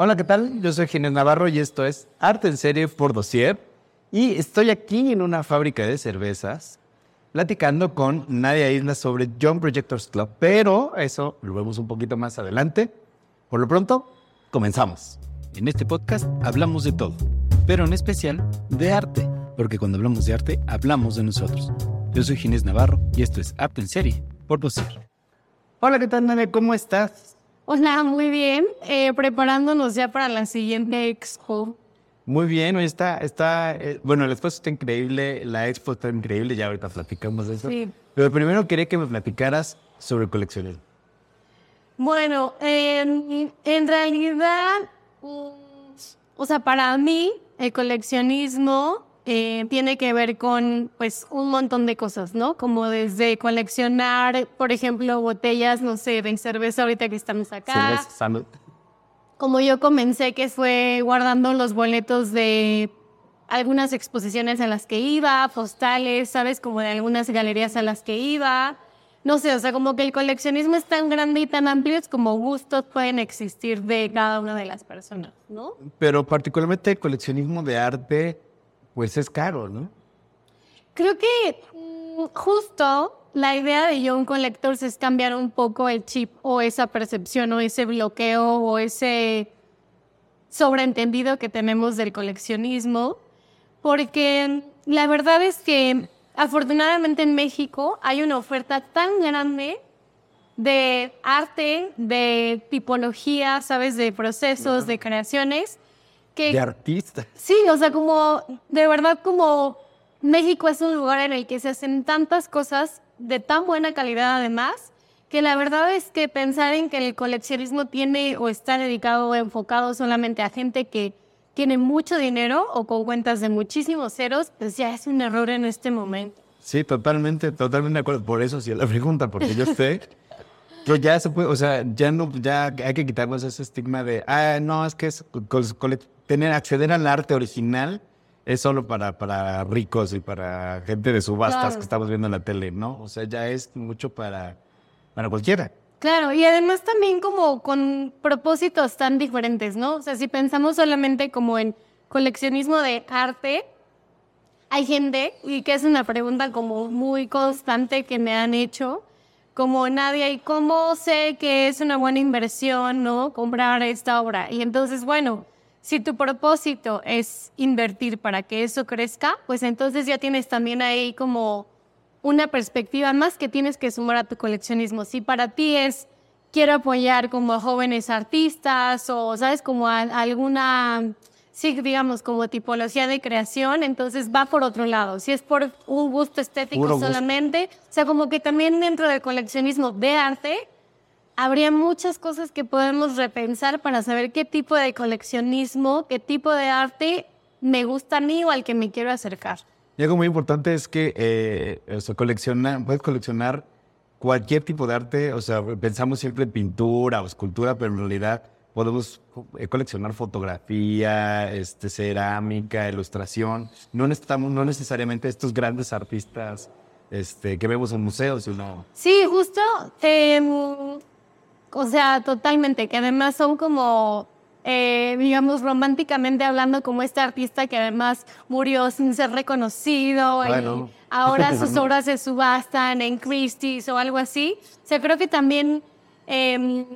Hola, ¿qué tal? Yo soy Ginés Navarro y esto es Arte en Serie por Dossier. Y estoy aquí en una fábrica de cervezas platicando con Nadia Isla sobre John Projectors Club. Pero eso lo vemos un poquito más adelante. Por lo pronto, comenzamos. En este podcast hablamos de todo, pero en especial de arte, porque cuando hablamos de arte hablamos de nosotros. Yo soy Ginés Navarro y esto es Arte en Serie por Dossier. Hola, ¿qué tal, Nadia? ¿Cómo estás? Hola, muy bien. Eh, preparándonos ya para la siguiente expo. Muy bien, hoy está, está, eh, bueno, el espacio está increíble, la expo está increíble, ya ahorita platicamos de eso. Sí. Pero primero quería que me platicaras sobre el coleccionismo. Bueno, en, en realidad, mm, o sea, para mí, el coleccionismo eh, tiene que ver con, pues, un montón de cosas, ¿no? Como desde coleccionar, por ejemplo, botellas, no sé, de cerveza ahorita que estamos acá. Cerveza, salud. como yo comencé, que fue guardando los boletos de algunas exposiciones a las que iba, postales, ¿sabes? Como de algunas galerías a las que iba. No sé, o sea, como que el coleccionismo es tan grande y tan amplio, es como gustos pueden existir de cada una de las personas, ¿no? Pero particularmente el coleccionismo de arte, pues es caro, ¿no? Creo que mm, justo la idea de Young Collectors es cambiar un poco el chip o esa percepción o ese bloqueo o ese sobreentendido que tenemos del coleccionismo, porque la verdad es que afortunadamente en México hay una oferta tan grande de arte, de tipología, sabes, de procesos, de creaciones, que De artista. Sí, o sea, como de verdad como México es un lugar en el que se hacen tantas cosas de tan buena calidad además, que la verdad es que pensar en que el coleccionismo tiene o está dedicado o enfocado solamente a gente que tiene mucho dinero o con cuentas de muchísimos ceros, pues ya es un error en este momento. Sí, totalmente, totalmente de acuerdo. Por eso sí la pregunta, porque yo sé, yo ya se puede, o sea, ya no, ya hay que quitarnos ese estigma de, ah, no, es que es col- cole- tener, acceder al arte original es solo para, para ricos y para gente de subastas Claro. que estamos viendo en la tele, ¿no? O sea, ya es mucho para, para cualquiera. Claro, y además también como con propósitos tan diferentes, ¿no? O sea, si pensamos solamente como en coleccionismo de arte, hay gente, y que es una pregunta como muy constante que me han hecho, como Nadia, ¿y cómo sé que es una buena inversión, ¿no? Comprar esta obra. Y entonces, bueno, si tu propósito es invertir para que eso crezca, pues entonces ya tienes también ahí como una perspectiva más que tienes que sumar a tu coleccionismo. Si para ti es quiero apoyar como a jóvenes artistas o, ¿sabes? Como a, a alguna, sí, digamos, como tipología de creación, entonces va por otro lado. Si es por un gusto estético Puro gusto. solamente, o sea, como que también dentro del coleccionismo de arte, habría muchas cosas que podemos repensar para saber qué tipo de coleccionismo, qué tipo de arte me gusta a mí o al que me quiero acercar. Y algo muy importante es que eh, o sea, colecciona, puedes coleccionar cualquier tipo de arte. O sea, pensamos siempre en pintura o escultura, pero en realidad podemos eh, coleccionar fotografía, este, cerámica, ilustración. No necesitamos, no necesariamente estos grandes artistas este, que vemos en museos, sino Sí, justo, em, o sea, totalmente, que además son como, eh, digamos, románticamente hablando, como este artista que además murió sin ser reconocido Bueno. y ahora sus obras se subastan en Christie's o algo así. O sea, creo que también em,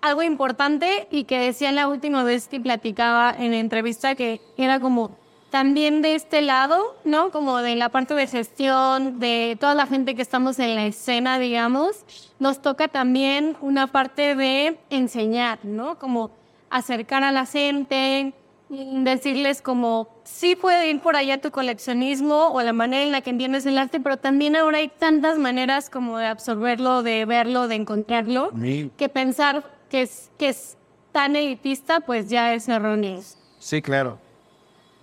algo importante y que decía la última vez que platicaba en la entrevista que era como también de este lado, ¿no? Como de la parte de gestión, de toda la gente que estamos en la escena, digamos, nos toca también una parte de enseñar, ¿no? Como acercar a la gente, decirles como, sí puede ir por allá tu coleccionismo o la manera en la que entiendes el arte, pero también ahora hay tantas maneras como de absorberlo, de verlo, de encontrarlo, Sí. que pensar que es, que es tan elitista, pues ya es erróneo. Sí, claro.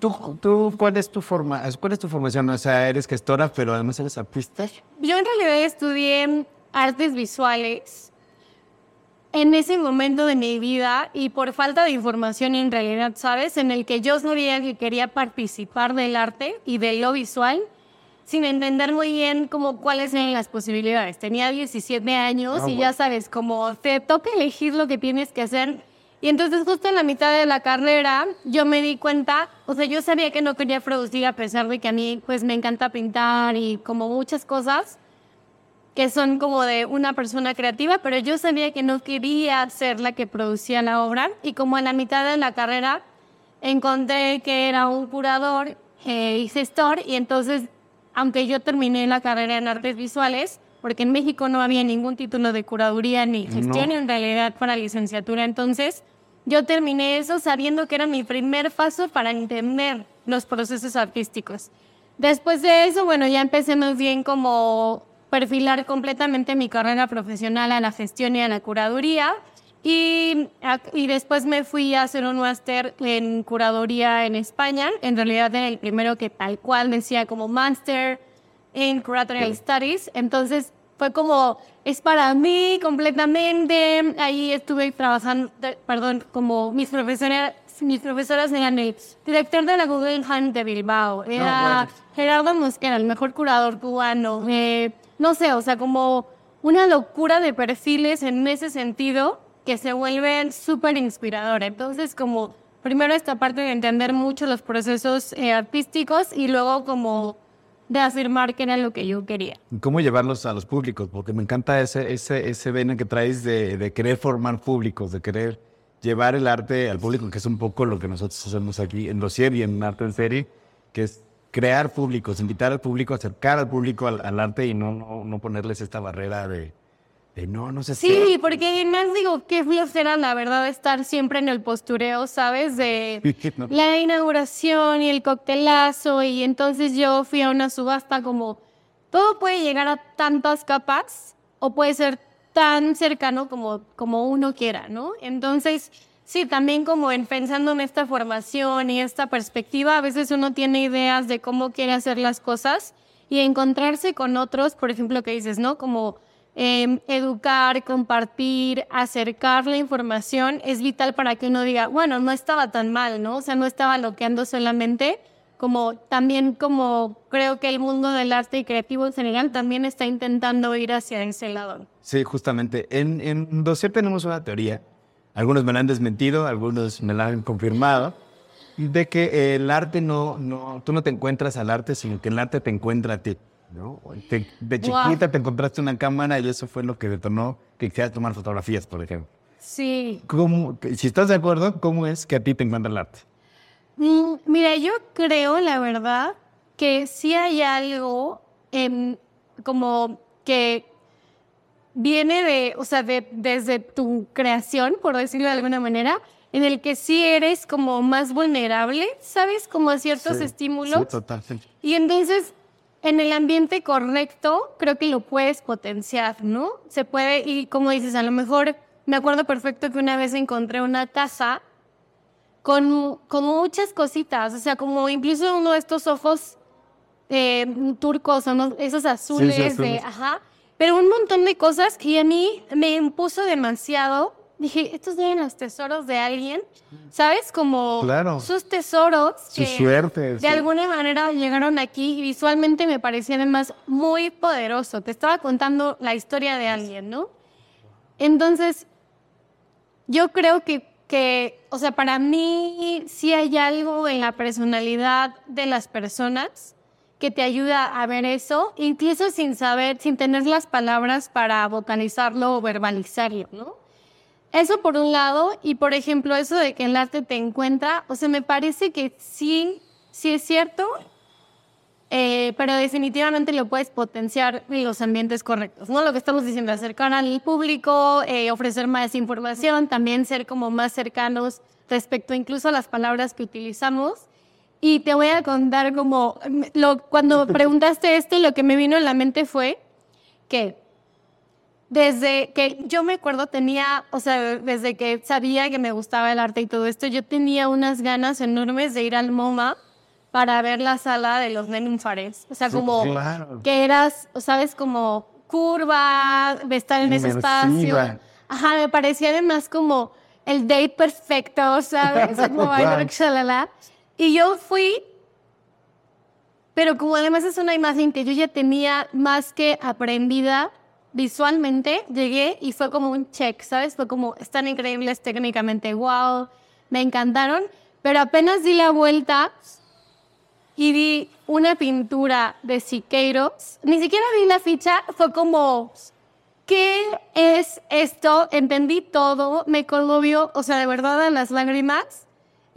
¿Tú, tú cuál es tu forma, cuál es tu formación? O sea, eres gestora, pero además eres artista. Yo en realidad estudié artes visuales en ese momento de mi vida y por falta de información en realidad, ¿sabes? En el que yo sabía que quería participar del arte y de lo visual sin entender muy bien como cuáles eran las posibilidades. Tenía 17 años Ah, y bueno. ya sabes, como te toca elegir lo que tienes que hacer Y entonces justo en la mitad de la carrera yo me di cuenta, o sea, yo sabía que no quería producir a pesar de que a mí pues me encanta pintar y como muchas cosas que son como de una persona creativa, pero yo sabía que no quería ser la que producía la obra. Y como en la mitad de la carrera encontré que era un curador eh, y gestor y entonces, aunque yo terminé la carrera en artes visuales, porque en México no había ningún título de curaduría ni gestión en realidad para licenciatura, entonces yo terminé eso sabiendo que era mi primer paso para entender los procesos artísticos. Después de eso, bueno, ya empecé más bien como perfilar completamente mi carrera profesional a la gestión y a la curaduría. Y, y después me fui a hacer un máster en curaduría en España. En realidad era el primero que tal cual decía como Master in Curatorial Studies. Entonces fue como, es para mí completamente. Ahí estuve trabajando, perdón, como mis profesores, mis profesoras eran el director de la Guggenheim de Bilbao, era Gerardo Mosquera, el mejor curador cubano. Eh, no sé, o sea, como una locura de perfiles en ese sentido que se vuelven súper inspiradora. Entonces, como primero esta parte de entender mucho los procesos eh, artísticos y luego como de afirmar que era lo que yo quería. ¿Cómo llevarlos a los públicos? Porque me encanta ese, ese, ese vena que traes de, de querer formar públicos, de querer llevar el arte al público, que es un poco lo que nosotros hacemos aquí en Dossier y en Arte en Serie, que es crear públicos, invitar al público, acercar al público al, al arte y no, no, no ponerles esta barrera de, no, no sé Sí, porque más digo, qué flojera la verdad estar siempre en el postureo, ¿sabes? De la inauguración y el coctelazo y entonces yo fui a una subasta como todo puede llegar a tantas capas o puede ser tan cercano como, como uno quiera, ¿no? Entonces, sí, también como en pensando en esta formación y esta perspectiva, a veces uno tiene ideas de cómo quiere hacer las cosas y encontrarse con otros, por ejemplo, que dices, ¿no? Como Em, educar, compartir, acercar la información es vital para que uno diga, bueno, no estaba tan mal, ¿no? O sea, no estaba loqueando solamente, como también como creo que el mundo del arte y creativo en general también está intentando ir hacia ese lado. Sí, justamente. En, en Dossier tenemos una teoría, algunos me la han desmentido, algunos me la han confirmado, de que el arte no, no, tú no te encuentras al arte, sino que el arte te encuentra a ti. ¿No? de chiquita te encontraste una cámara y eso fue lo que detonó que quisieras tomar fotografías, por ejemplo. Sí. ¿Cómo, si estás de acuerdo, ¿cómo es que a ti te encuentra el arte? Mm, mira, yo creo, la verdad, que sí hay algo como que viene de, o sea, de, desde tu creación, por decirlo de alguna manera, en el que sí eres como más vulnerable, ¿sabes? Como a ciertos estímulos. Sí, totalmente. Y entonces en el ambiente correcto, creo que lo puedes potenciar, ¿no? Se puede, y como dices, a lo mejor me acuerdo perfecto que una vez encontré una taza con, con muchas cositas, o sea, como incluso uno de estos ojos eh, turcos, esos azules, De, ajá, pero un montón de cosas que a mí me impuso demasiado dije, estos eran los tesoros de alguien, ¿sabes? Como sus tesoros. Su suerte. De alguna manera llegaron aquí y visualmente me parecía además muy poderoso. Te estaba contando la historia de alguien, ¿no? Entonces, yo creo que, que, o sea, para mí sí hay algo en la personalidad de las personas que te ayuda a ver eso, incluso sin saber, sin tener las palabras para vocalizarlo o verbalizarlo, ¿no? Eso por un lado, y por ejemplo, eso de que el arte te encuentra, o sea, me parece que sí, sí es cierto, eh, pero definitivamente lo puedes potenciar en los ambientes correctos, ¿no? Lo que estamos diciendo, acercar al público, eh, ofrecer más información, también ser como más cercanos respecto incluso a las palabras que utilizamos. Y te voy a contar como, lo, cuando preguntaste esto, lo que me vino en la mente fue que desde que yo me acuerdo tenía, o sea, desde que sabía que me gustaba el arte y todo esto, yo tenía unas ganas enormes de ir al MoMA para ver la sala de los nenúfares. O sea, como que eras, sabes, como curva, estar en ese espacio. Ajá, me parecía además como el date perfecto, ¿sabes? como Y yo fui, pero como además es una imagen que yo ya tenía más que aprendida, visualmente llegué y fue como un check, ¿sabes? Fue como, están increíbles técnicamente, wow, me encantaron, pero apenas di la vuelta y vi una pintura de Siqueiros, ni siquiera vi la ficha, fue como, ¿qué es esto? Entendí todo, me conmovió, o sea, de verdad a las lágrimas.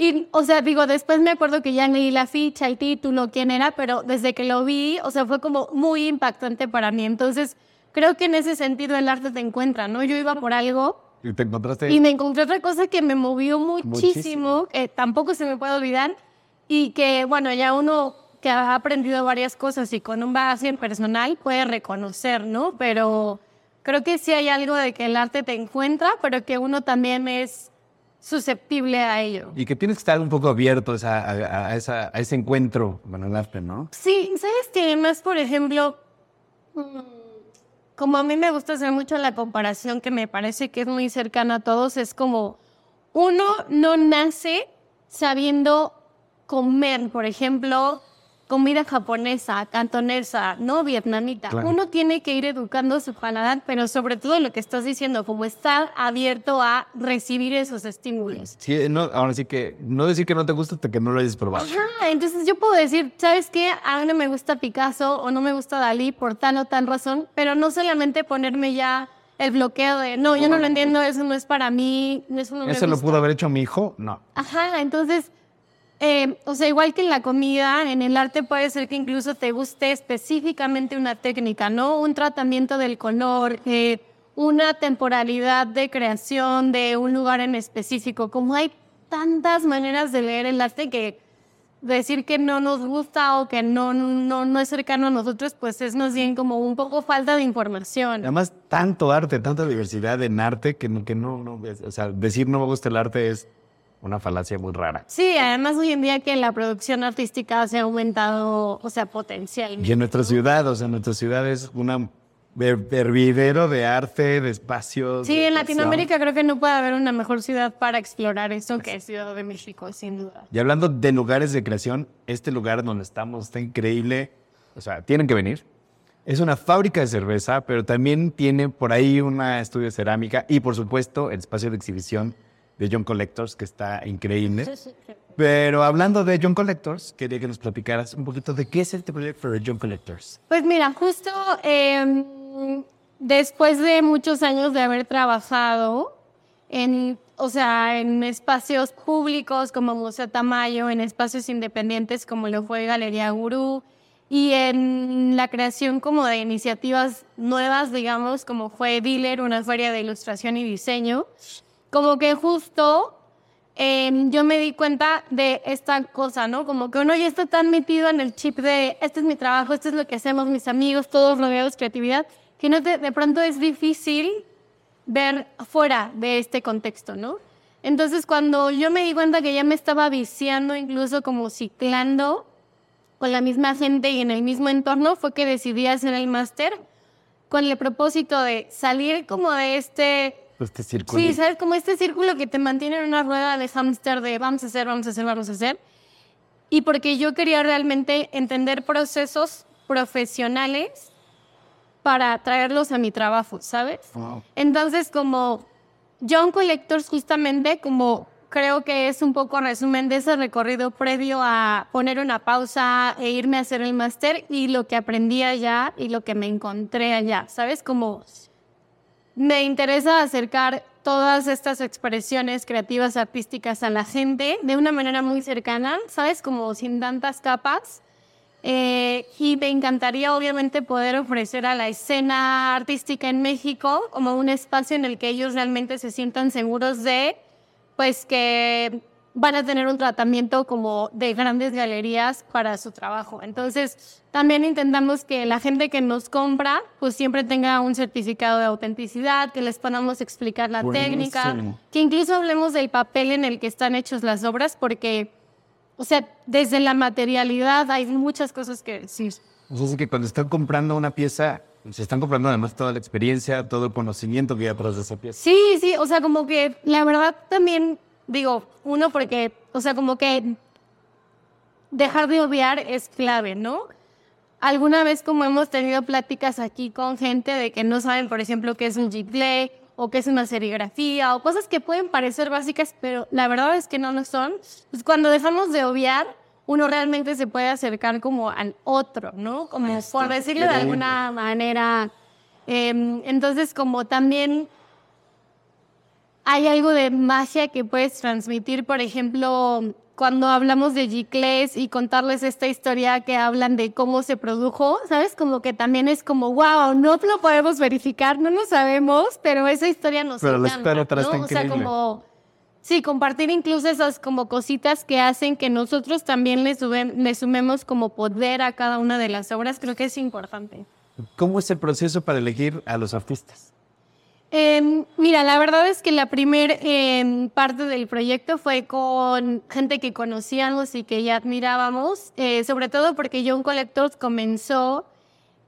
Y, o sea, digo, después me acuerdo que ya leí la ficha, el título, quién era, pero desde que lo vi, o sea, fue como muy impactante para mí. Entonces, creo que en ese sentido el arte te encuentra, ¿no? Yo iba por algo Y te encontraste. y me encontré otra cosa que me movió muchísimo, que tampoco se me puede olvidar, y que, bueno, ya uno que ha aprendido varias cosas y con un bagaje personal puede reconocer, ¿no? Pero creo que sí hay algo de que el arte te encuentra, pero que uno también es susceptible a ello. Y que tienes que estar un poco abierto a, a- a esa- a ese encuentro con el arte, ¿no? Sí, ¿sabes qué? Más, por ejemplo, mm, como a mí me gusta hacer mucho la comparación que me parece que es muy cercana a todos, es como uno no nace sabiendo comer, por ejemplo, comida japonesa, cantonesa, no vietnamita. Claro. Uno tiene que ir educando su paladar, pero sobre todo lo que estás diciendo, como estar abierto a recibir esos estímulos. Sí, no, ahora sí que no decir que no te gusta hasta que no lo hayas probado. Ajá, entonces yo puedo decir, ¿sabes qué? A mí no me gusta Picasso o no me gusta Dalí por tal o tal razón, pero no solamente ponerme ya el bloqueo de, no, yo no lo entiendo, eso no es para mí, eso no me ¿Eso lo gusta". pudo haber hecho mi hijo? No. Ajá, entonces, eh, o sea, igual que en la comida, en el arte puede ser que incluso te guste específicamente una técnica, ¿no? Un tratamiento del color, eh, una temporalidad de creación de un lugar en específico. Como hay tantas maneras de leer el arte que decir que no nos gusta o que no, no, no es cercano a nosotros, pues es más bien como un poco falta de información. Además, tanto arte, tanta diversidad en arte que no, que no, no, o sea, decir no me gusta el arte es una falacia muy rara. Sí, además hoy en día que la producción artística se ha aumentado, o sea, potencialmente. Y en nuestra ciudad, o sea, nuestra ciudad es her- hervidero de arte, de espacios. Sí, de en. Latinoamérica creo que no puede haber una mejor ciudad para explorar eso que es Ciudad de México, sin duda. Y hablando de lugares de creación, este lugar donde estamos está increíble. O sea, tienen que venir. Es una fábrica de cerveza, pero también tiene por ahí un estudio de cerámica y, por supuesto, el espacio de exhibición de John Collectors, que está increíble. Pero hablando de John Collectors, quería que nos platicaras un poquito de qué es este proyecto de John Collectors. Pues mira, justo eh, después de muchos años de haber trabajado en, o sea, en espacios públicos como Museo Tamayo, en espacios independientes como lo fue Galería Gurú, y en la creación como de iniciativas nuevas, digamos, como fue Dealer, una feria de ilustración y diseño, como que justo eh, yo me di cuenta de esta cosa, ¿no? Como que uno ya está tan metido en el chip de este es mi trabajo, esto es lo que hacemos mis amigos, todos rodeados de creatividad, que no de pronto es difícil ver fuera de este contexto, ¿no? Entonces cuando yo me di cuenta que ya me estaba viciando, incluso como ciclando con la misma gente y en el mismo entorno, fue que decidí hacer el máster con el propósito de salir como de este Este círculo. Sí, ¿sabes? Como este círculo que te mantiene en una rueda de hámster de vamos a hacer, vamos a hacer, vamos a hacer. Y porque yo quería realmente entender procesos profesionales para traerlos a mi trabajo, ¿sabes? Wow. Entonces, como John Collectors, justamente, como creo que es un poco resumen de ese recorrido previo a poner una pausa e irme a hacer el máster y lo que aprendí allá y lo que me encontré allá, ¿sabes? Como me interesa acercar todas estas expresiones creativas artísticas a la gente de una manera muy cercana, ¿sabes? Como sin tantas capas. Eh, y me encantaría obviamente poder ofrecer a la escena artística en México como un espacio en el que ellos realmente se sientan seguros de, pues que van a tener un tratamiento como de grandes galerías para su trabajo. Entonces, también intentamos que la gente que nos compra, pues siempre tenga un certificado de autenticidad, que les podamos explicar la técnica, que incluso hablemos del papel en el que están hechos las obras, porque, o sea, desde la materialidad hay muchas cosas que decir. O sea, es que cuando están comprando una pieza, se están comprando además toda la experiencia, todo el conocimiento que hay atrás de esa pieza. Sí, sí, o sea, como que la verdad también digo, uno porque, o sea, como que dejar de obviar es clave, ¿no? alguna vez como hemos tenido pláticas aquí con gente de que no saben, por ejemplo, qué es un Gplay o qué es una serigrafía o cosas que pueden parecer básicas, pero la verdad es que no lo son. Pues cuando dejamos de obviar, uno realmente se puede acercar como al otro, ¿no? Como por decirlo de alguna manera. Em, entonces, como también hay algo de magia que puedes transmitir, por ejemplo, cuando hablamos de Gicles y contarles esta historia que hablan de cómo se produjo, ¿sabes? Como que también es como, wow, no lo podemos verificar, no lo sabemos, pero esa historia nos pero encanta, la ¿no? O sea, como, sí, compartir incluso esas como cositas que hacen que nosotros también le, suben, le sumemos como poder a cada una de las obras, creo que es importante. ¿Cómo es el proceso para elegir a los artistas? Eh, mira, la verdad es que la primera eh, parte del proyecto fue con gente que conocíamos y que ya admirábamos, eh, sobre todo porque John Collectors comenzó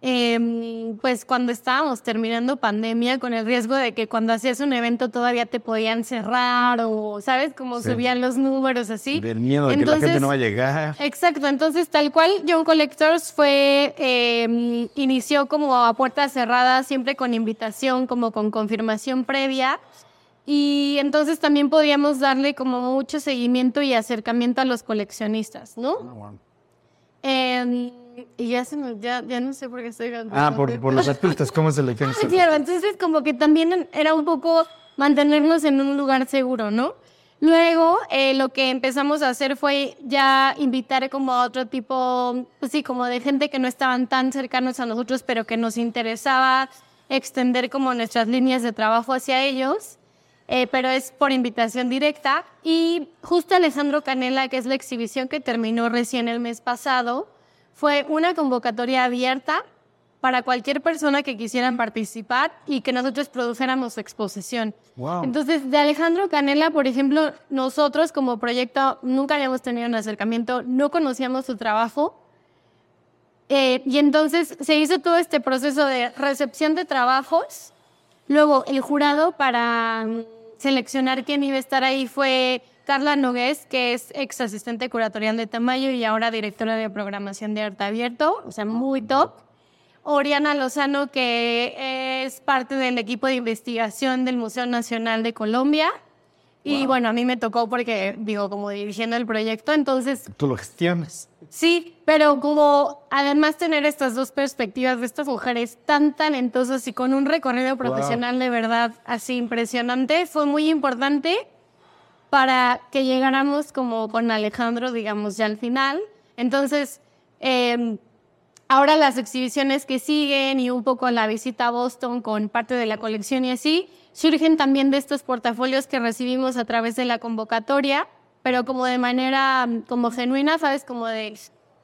eh, pues cuando estábamos terminando pandemia con el riesgo de que cuando hacías un evento todavía te podían cerrar o, ¿sabes? Como Sí. subían los números así. Del miedo de que la gente no va a llegar. Exacto, entonces tal cual John Collectors fue, eh, inició como a puertas cerradas, siempre con invitación, como con confirmación previa. Y entonces también podíamos darle como mucho seguimiento y acercamiento a los coleccionistas, ¿no? Eh, y ya, se me- ya, ya no sé por qué estoy Ah, por, por los artistas, ¿cómo se elegían? Ah, claro, entonces como que también era un poco mantenernos en un lugar seguro, ¿no? Luego eh, lo que empezamos a hacer fue ya invitar como a otro tipo, pues sí, como de gente que no estaban tan cercanos a nosotros, pero que nos interesaba extender como nuestras líneas de trabajo hacia ellos, eh, pero es por invitación directa. Y justo Alejandro Canela, que es la exhibición que terminó recién el mes pasado, fue una convocatoria abierta para cualquier persona que quisiera participar y que nosotros produjéramos su exposición. Wow. Entonces, de Alejandro Canela, por ejemplo, nosotros como proyecto nunca habíamos tenido un acercamiento, no conocíamos su trabajo. Eh, y entonces se hizo todo este proceso de recepción de trabajos. Luego, el jurado para mm, seleccionar quién iba a estar ahí fue Carla Nogués, que es ex asistente curatorial de Tamayo y ahora directora de programación de Arte Abierto, o sea, muy top. Oriana Lozano, que es parte del equipo de investigación del Museo Nacional de Colombia. Y bueno, a mí me tocó porque, digo, como dirigiendo el proyecto, entonces Tú lo gestionas. Sí, pero como además tener estas dos perspectivas de estas mujeres tan talentosas y con un recorrido profesional de verdad así impresionante, fue muy importante para que llegáramos como con Alejandro, digamos, ya al final. Entonces, eh, ahora las exhibiciones que siguen y un poco la visita a Boston con parte de la colección y así, surgen también de estos portafolios que recibimos a través de la convocatoria, pero como de manera mm, como genuina, ¿sabes? Como de,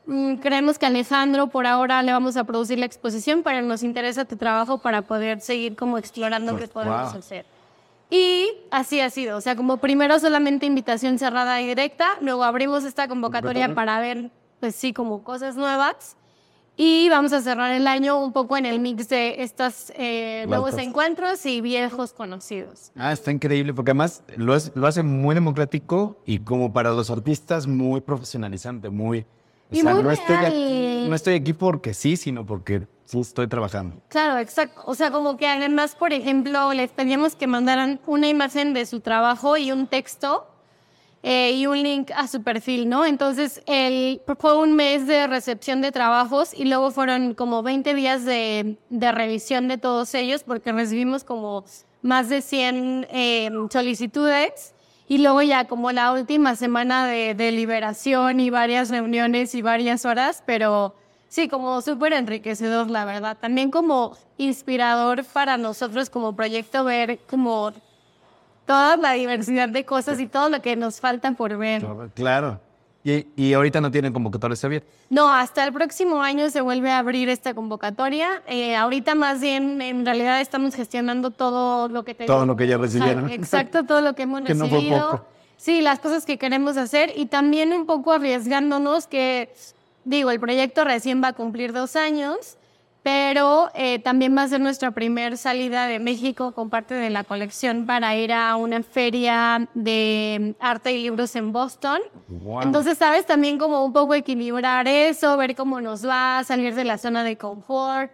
mm, creemos que Alejandro por ahora le vamos a producir la exposición, pero nos interesa tu trabajo para poder seguir como explorando Pues, qué podemos wow. hacer. Y así ha sido, o sea, como primero solamente invitación cerrada y directa, luego abrimos esta convocatoria para ver, pues sí, como cosas nuevas. Y vamos a cerrar el año un poco en el mix de estos eh, nuevos encuentros y viejos conocidos. Ah, está increíble, porque además lo, es- lo hace muy democrático y como para los artistas muy profesionalizante, muy... O Y sea, muy no, estoy real. aquí, no estoy aquí porque sí, sino porque sí estoy trabajando. Claro, exacto. O sea, como que además, por ejemplo, les pedíamos que mandaran una imagen de su trabajo y un texto eh, y un link a su perfil, ¿no? Entonces, el, fue un mes de recepción de trabajos y luego fueron como 20 días de, de revisión de todos ellos porque recibimos como más de 100 eh, solicitudes y luego ya como la última semana de deliberación y varias reuniones y varias horas, pero sí, como súper enriquecedor, la verdad. También como inspirador para nosotros como proyecto ver como toda la diversidad de cosas y todo lo que nos falta por ver. Claro. Y, y ahorita no tienen convocatorias abiertas. No, hasta el próximo año se vuelve a abrir esta convocatoria. Eh, ahorita más bien, en realidad estamos gestionando todo lo que Todo tenemos. lo que ya recibieron. Exacto, todo lo que hemos Que no fue recibido. poco. Sí, las cosas que queremos hacer y también un poco arriesgándonos que, digo, el proyecto recién va a cumplir dos años, pero eh, también va a ser nuestra primera salida de México con parte de la colección para ir a una feria de arte y libros en Boston. Wow. Entonces, sabes, también como un poco equilibrar eso, ver cómo nos va, salir de la zona de confort.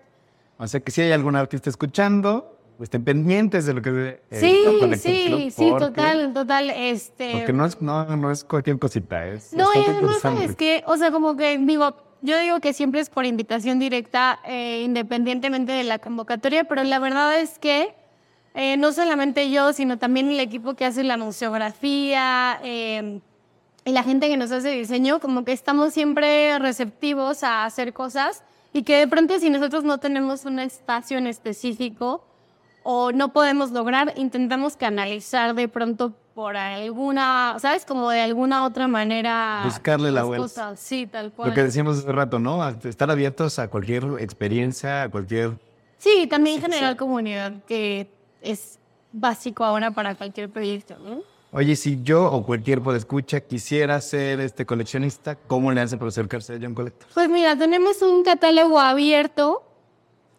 O sea que si hay algún artista escuchando, pues estén pendientes de lo que... eh, Sí, sí, sí, total, total. Este, Porque no es, no, no es cualquier cosita, es No, además, interesante. ¿sabes qué? O sea, como que digo, yo digo que siempre es por invitación directa, eh, independientemente de la convocatoria, pero la verdad es que eh, no solamente yo, sino también el equipo que hace la museografía eh, y la gente que nos hace diseño, como que estamos siempre receptivos a hacer cosas y que de pronto si nosotros no tenemos un espacio en específico, o no podemos lograr, intentamos canalizar de pronto por alguna, ¿sabes? Como de alguna otra manera. Buscarle la vuelta. Sí, tal cual. Lo que decíamos hace rato, ¿no? Estar abiertos a cualquier experiencia, a cualquier... Sí, también generar comunidad, que es básico ahora para cualquier proyecto, ¿no? Oye, si yo o cualquier escucha quisiera ser este coleccionista, ¿cómo le hacen para acercarse a John Collector? Pues mira, tenemos un catálogo abierto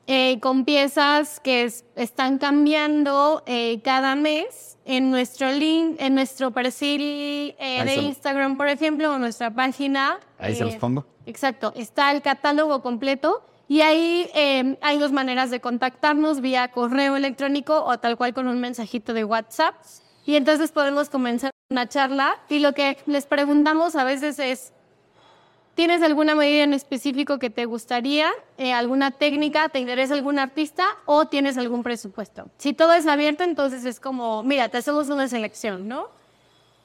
eh, con piezas que es- están cambiando eh, cada mes en nuestro link, en nuestro perfil eh, de Instagram, por ejemplo, o nuestra página. Ahí se los eh, pongo. Exacto, está el catálogo completo y ahí eh, hay dos maneras de contactarnos vía correo electrónico o tal cual con un mensajito de WhatsApp. Y entonces podemos comenzar una charla y lo que les preguntamos a veces es, ¿tienes alguna medida en específico que te gustaría? Eh, ¿Alguna técnica? ¿Te interesa algún artista? ¿O tienes algún presupuesto? Si todo es abierto, entonces es como, mira, te hacemos una selección, ¿no?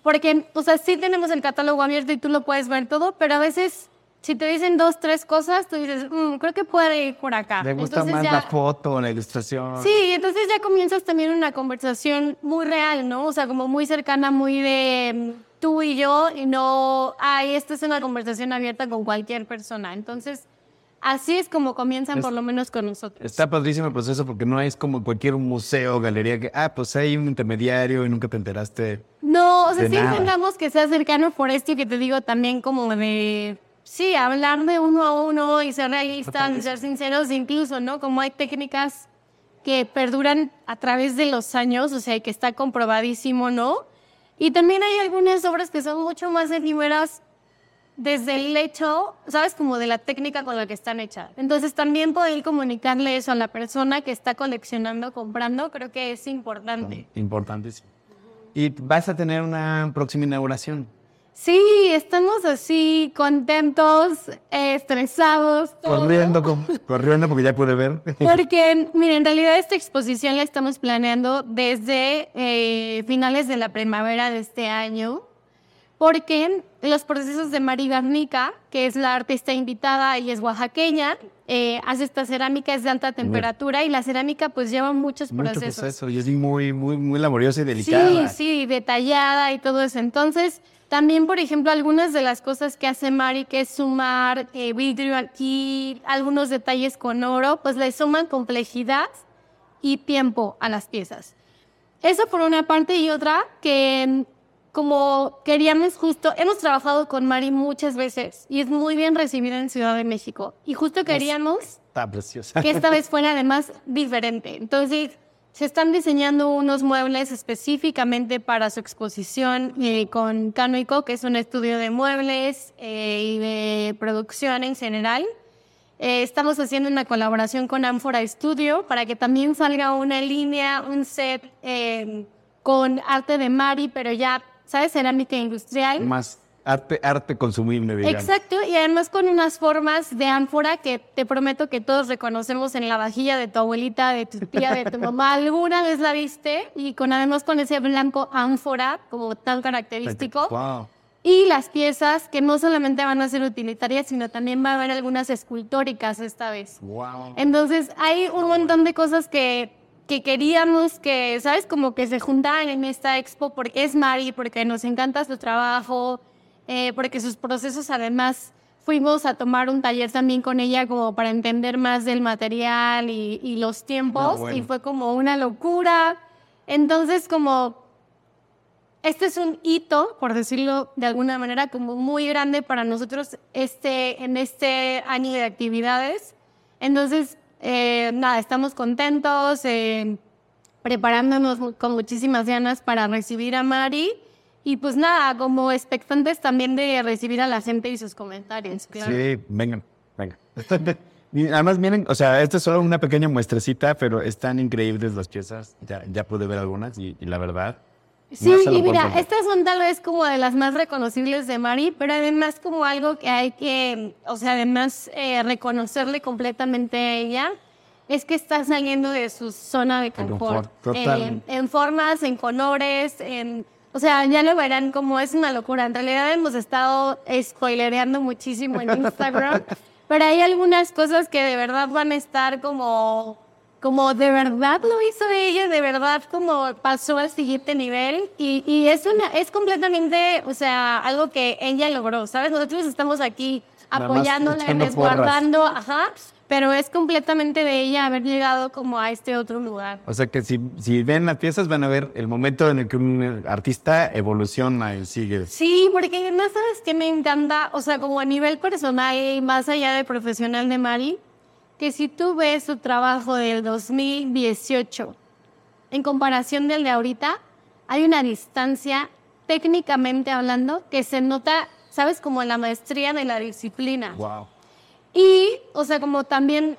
Porque, o sea, sí tenemos el catálogo abierto y tú lo puedes ver todo, pero a veces, si te dicen dos, tres cosas, tú dices, "Mm, creo que puede ir por acá. Me gusta Entonces más ya- la foto, la ilustración. Sí, entonces ya comienzas también una conversación muy real, ¿no? O sea, como muy cercana, muy de mm, tú y yo, y no, ay, esta es una conversación abierta con cualquier persona. Entonces, así es como comienzan Es- por lo menos con nosotros. Está padrísimo el proceso porque no es como cualquier museo o galería que, ah, pues hay un intermediario y nunca te enteraste. No, o sea, De sí nada. intentamos que sea cercano por esto y que te digo también como de, sí, hablar de uno a uno y ser realistas y ser sinceros incluso, ¿no? Como hay técnicas que perduran a través de los años, o sea, que está comprobadísimo, ¿no? Y también hay algunas obras que son mucho más efímeras desde el hecho, ¿sabes? Como de la técnica con la que están hechas. Entonces también poder comunicarle eso a la persona que está coleccionando, comprando, creo que es importante. Importantísimo. Y vas a tener una próxima inauguración. Sí, estamos así contentos, eh, estresados. todo. Corriendo, con- corriendo porque ya pude ver. Porque, mira, en realidad esta exposición la estamos planeando desde eh, finales de la primavera de este año, porque los procesos de Mari Garnica, que es la artista invitada y es oaxaqueña, eh, hace esta cerámica, es de alta temperatura y la cerámica pues lleva muchos Mucho procesos. proceso y es muy, muy, muy laboriosa y delicada. Sí, sí, detallada y todo eso. Entonces, también, por ejemplo, algunas de las cosas que hace Mari, que es sumar eh, vidrio aquí, algunos detalles con oro, pues le suman complejidad y tiempo a las piezas. Eso por una parte y otra que mm, como queríamos justo, hemos trabajado con Mari muchas veces y es muy bien recibida en Ciudad de México y justo queríamos Está preciosa. que esta vez fuera además diferente. Entonces, se están diseñando unos muebles específicamente para su exposición eh, con Canoico, que es un estudio de muebles eh, y de producción en general. Eh, estamos haciendo una colaboración con Amphora Studio para que también salga una línea, un set con arte de Mari, pero ya, ¿sabes? Cerámica industrial. Más arte, arte consumible, digamos. Exacto, y además con unas formas de ánfora que te prometo que todos reconocemos en la vajilla de tu abuelita, de tu tía, de tu mamá. Alguna vez la viste y con además con ese blanco ánfora como tan característico. Wow. Y las piezas que no solamente van a ser utilitarias, sino también va a haber algunas escultóricas esta vez. Wow. Entonces hay un montón de cosas que, que queríamos que, ¿sabes? Como que se juntaran en esta expo porque es Mari, porque nos encanta su trabajo, eh, porque sus procesos además fuimos a tomar un taller también con ella como para entender más del material y, y los tiempos Ah, bueno. y fue como una locura. Entonces como este es un hito, por decirlo de alguna manera, como muy grande para nosotros este, en este año de actividades. Entonces, eh, nada, estamos contentos, eh, preparándonos con muchísimas ganas para recibir a Mari. Y pues nada, como expectantes también de recibir a la gente y sus comentarios, claro. Sí, vengan, vengan. Además, miren, o sea, esta es solo una pequeña muestrecita, pero están increíbles las piezas. Ya, ya pude ver algunas y, y la verdad. Sí, no y mira, estas son tal vez como de las más reconocibles de Mari, pero además como algo que hay que, o sea, además eh, reconocerle completamente a ella, es que está saliendo de su zona de confort. confort. Eh, en formas, en colores, en... O sea, ya lo verán como es una locura. En realidad hemos estado spoilereando muchísimo en Instagram, pero hay algunas cosas que de verdad van a estar como como de verdad lo hizo ella, de verdad como pasó al siguiente nivel y, y es una es completamente, o sea, algo que ella logró, ¿sabes? Nosotros estamos aquí apoyándola, resguardando, ajá, pero es completamente de ella haber llegado como a este otro lugar. O sea que si, si ven las piezas van a ver el momento en el que un artista evoluciona y sigue. Sí, porque además sabes que me encanta, o sea, como a nivel personal y más allá de profesional de Mari, que si tú ves su trabajo del 2018 en comparación del de ahorita, hay una distancia técnicamente hablando que se nota, sabes, como la maestría de la disciplina. Wow. Y, o sea, como también,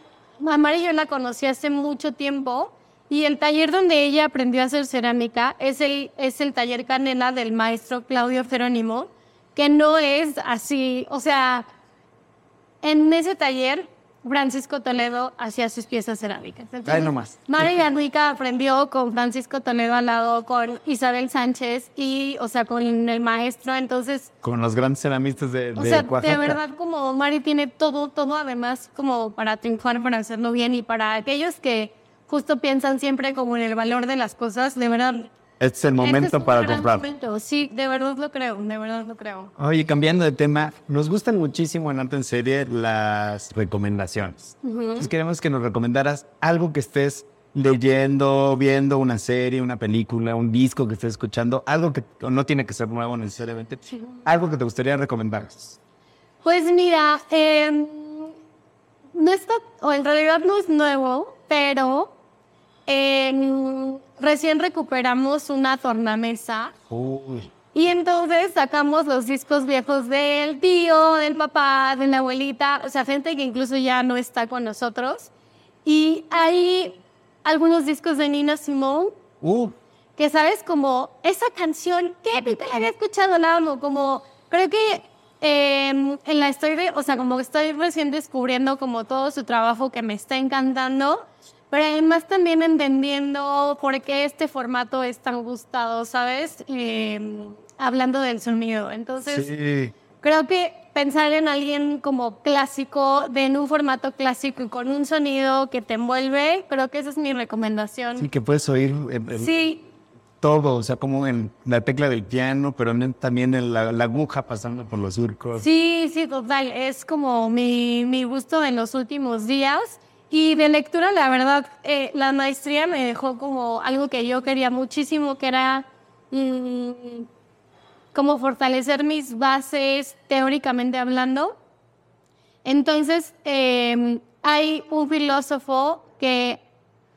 a Mari yo la conocí hace mucho tiempo y el taller donde ella aprendió a hacer cerámica es el, es el taller Canela del maestro Claudio Jerónimo, que no es así, o sea, en ese taller Francisco Toledo hacía sus piezas cerámicas. Entonces, Ay, no más. Mari Garnica aprendió con Francisco Toledo al lado, con Isabel Sánchez y, o sea, con el maestro, entonces Con los grandes ceramistas de, o de sea, Oaxaca. de verdad, como Mari tiene todo, todo además como para triunfar, para hacerlo bien y para aquellos que justo piensan siempre como en el valor de las cosas, de verdad. Este es el este momento es un para comprar. momento. Sí, de verdad lo creo, de verdad lo creo. Oye, cambiando de tema, nos gustan muchísimo en Arte en Serie las recomendaciones. Entonces queremos que nos recomendaras algo que estés leyendo, viendo, una serie, una película, un disco que estés escuchando, algo que no tiene que ser nuevo necesariamente, algo que te gustaría recomendar. Pues mira, eh, no está, o en realidad no es nuevo, pero eh, recién recuperamos una tornamesa. Uy, Y entonces sacamos los discos viejos del tío, del papá, de la abuelita, o sea, gente que incluso ya no está con nosotros. Y hay algunos discos de Nina Simone uh, que sabes como esa canción que nunca había escuchado, la amo, como creo que eh, en la de- o sea, como que estoy recién descubriendo como todo su trabajo que me está encantando, pero además también entendiendo por qué este formato es tan gustado, ¿sabes? Eh, hablando del sonido. Entonces, sí. Creo que pensar en alguien como clásico, de en un formato clásico y con un sonido que te envuelve, creo que esa es mi recomendación. Sí, que puedes oír en- en Sí, todo, o sea, como en la tecla del piano, pero también en la, la aguja pasando por los surcos. sí, sí, total. Es como mi, mi gusto en los últimos días. Y de lectura, la verdad, eh, la maestría me dejó como algo que yo quería muchísimo, que era mm, como fortalecer mis bases teóricamente hablando. Entonces, eh, hay un filósofo que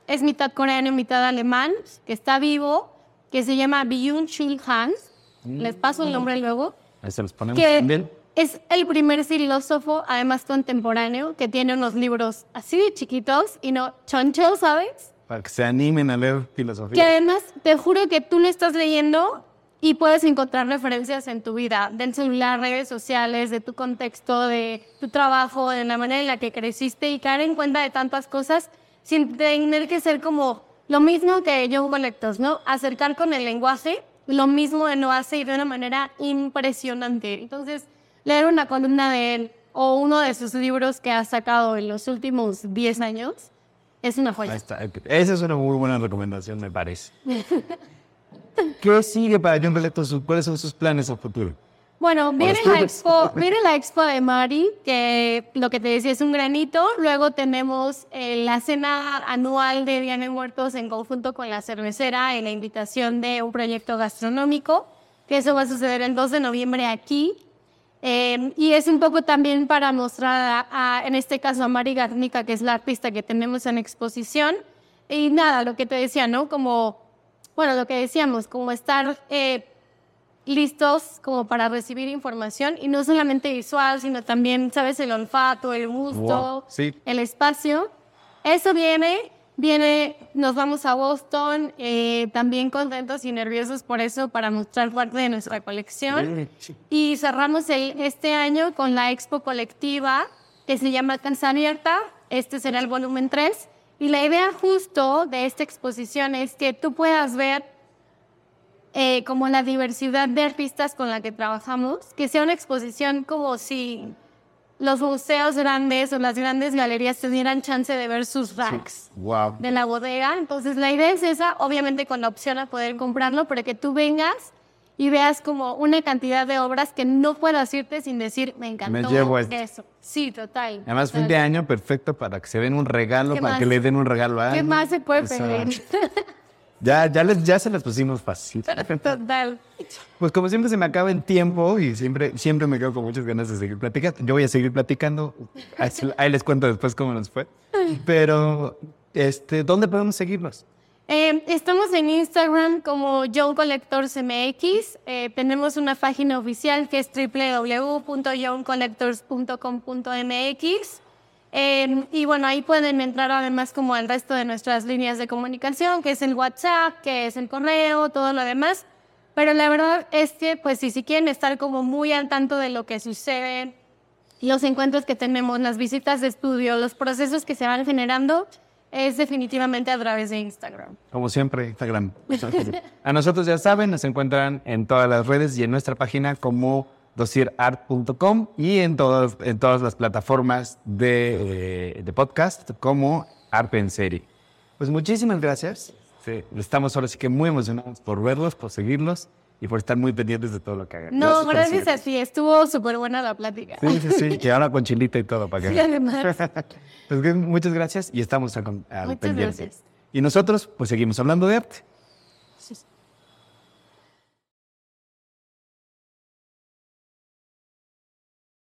es mitad coreano y mitad alemán, que está vivo, que se llama Byung-Chul Han. Les paso el nombre luego. Ahí se los ponemos Que también. Es el primer filósofo, además contemporáneo, que tiene unos libros así de chiquitos y no chonchos, ¿sabes? Para que se animen a leer filosofía. Que además te juro que tú lo estás leyendo y puedes encontrar referencias en tu vida, del celular, redes sociales, de tu contexto, de tu trabajo, de la manera en la que creciste y caer en cuenta de tantas cosas sin tener que ser como lo mismo que John Colectos, ¿no? Acercar con el lenguaje lo mismo de no hace y de una manera impresionante. Entonces, leer una columna de él o uno de sus libros que ha sacado en los últimos 10 años es una Ahí joya. está. Esa es una muy buena recomendación, me parece. ¿Qué sigue para John Relecto? ¿Cuáles son sus planes a futuro? Bueno, viene la, expo, viene la expo de Mari, que lo que te decía es un granito. Luego tenemos eh, la cena anual de Día de Muertos en conjunto con la cervecera en la invitación de un proyecto gastronómico, que eso va a suceder el 2 de noviembre aquí. Eh, y es un poco también para mostrar, a, a, en este caso, a Mari Garnica, que es la artista que tenemos en exposición. Y nada, lo que te decía, ¿no? Como, bueno, lo que decíamos, como estar eh, listos como para recibir información y no solamente visual, sino también, ¿sabes? El olfato, el gusto, Wow, sí. el espacio. Eso viene, viene, nos vamos a Boston, eh, también contentos y nerviosos por eso, para mostrar parte de nuestra colección. Y cerramos el- este año con la expo colectiva que se llama Cansa Abierta. Este será el volumen 3. Y la idea justo de esta exposición es que tú puedas ver eh, como la diversidad de artistas con la que trabajamos, que sea una exposición como si los museos grandes o las grandes galerías te dieran chance de ver sus racks Wow. de la bodega. Entonces la idea es esa, obviamente con la opción a poder comprarlo, pero que tú vengas y veas como una cantidad de obras que no puedas irte sin decir, me encantó Me llevo esto". eso. Sí, total. Además, fin total. de año perfecto para que se den un regalo, ¿Qué para más? que le den un regalo a ¿Qué alguien. más se puede pedir? Ya, ya, les, ya se las pusimos fácil. total. Pues como siempre se me acaba el tiempo y siempre, siempre me quedo con muchas ganas de seguir platicando. Yo voy a seguir platicando. Ahí, les cuento después cómo nos fue. Pero, este, ¿dónde podemos seguirnos? Eh, estamos en Instagram como Young Collectors MX. Eh, tenemos una página oficial que es www.youngcollectors.com.mx. Eh, y bueno, ahí pueden entrar además como al resto de nuestras líneas de comunicación, que es el WhatsApp, que es el correo, todo lo demás. Pero la verdad es que, pues, si, si quieren estar como muy al tanto de lo que sucede, los encuentros que tenemos, las visitas de estudio, los procesos que se van generando, es definitivamente a través de Instagram. Como siempre, Instagram. A nosotros ya saben, nos encuentran en todas las redes y en nuestra página como dosierart.com y en, todas en todas las plataformas de, eh, de podcast como Arte en Serie. Pues muchísimas gracias. Sí, estamos ahora sí que muy emocionados por verlos, por seguirlos y por estar muy pendientes de todo lo que hagan. No, gracias seguirnos. a ti, estuvo súper buena la plática. Sí, sí, sí. Y ahora con chilita y todo para Sí, que. además. Pues que muchas gracias y estamos al, al Muchas pendiente. gracias. Y nosotros, pues seguimos hablando de arte.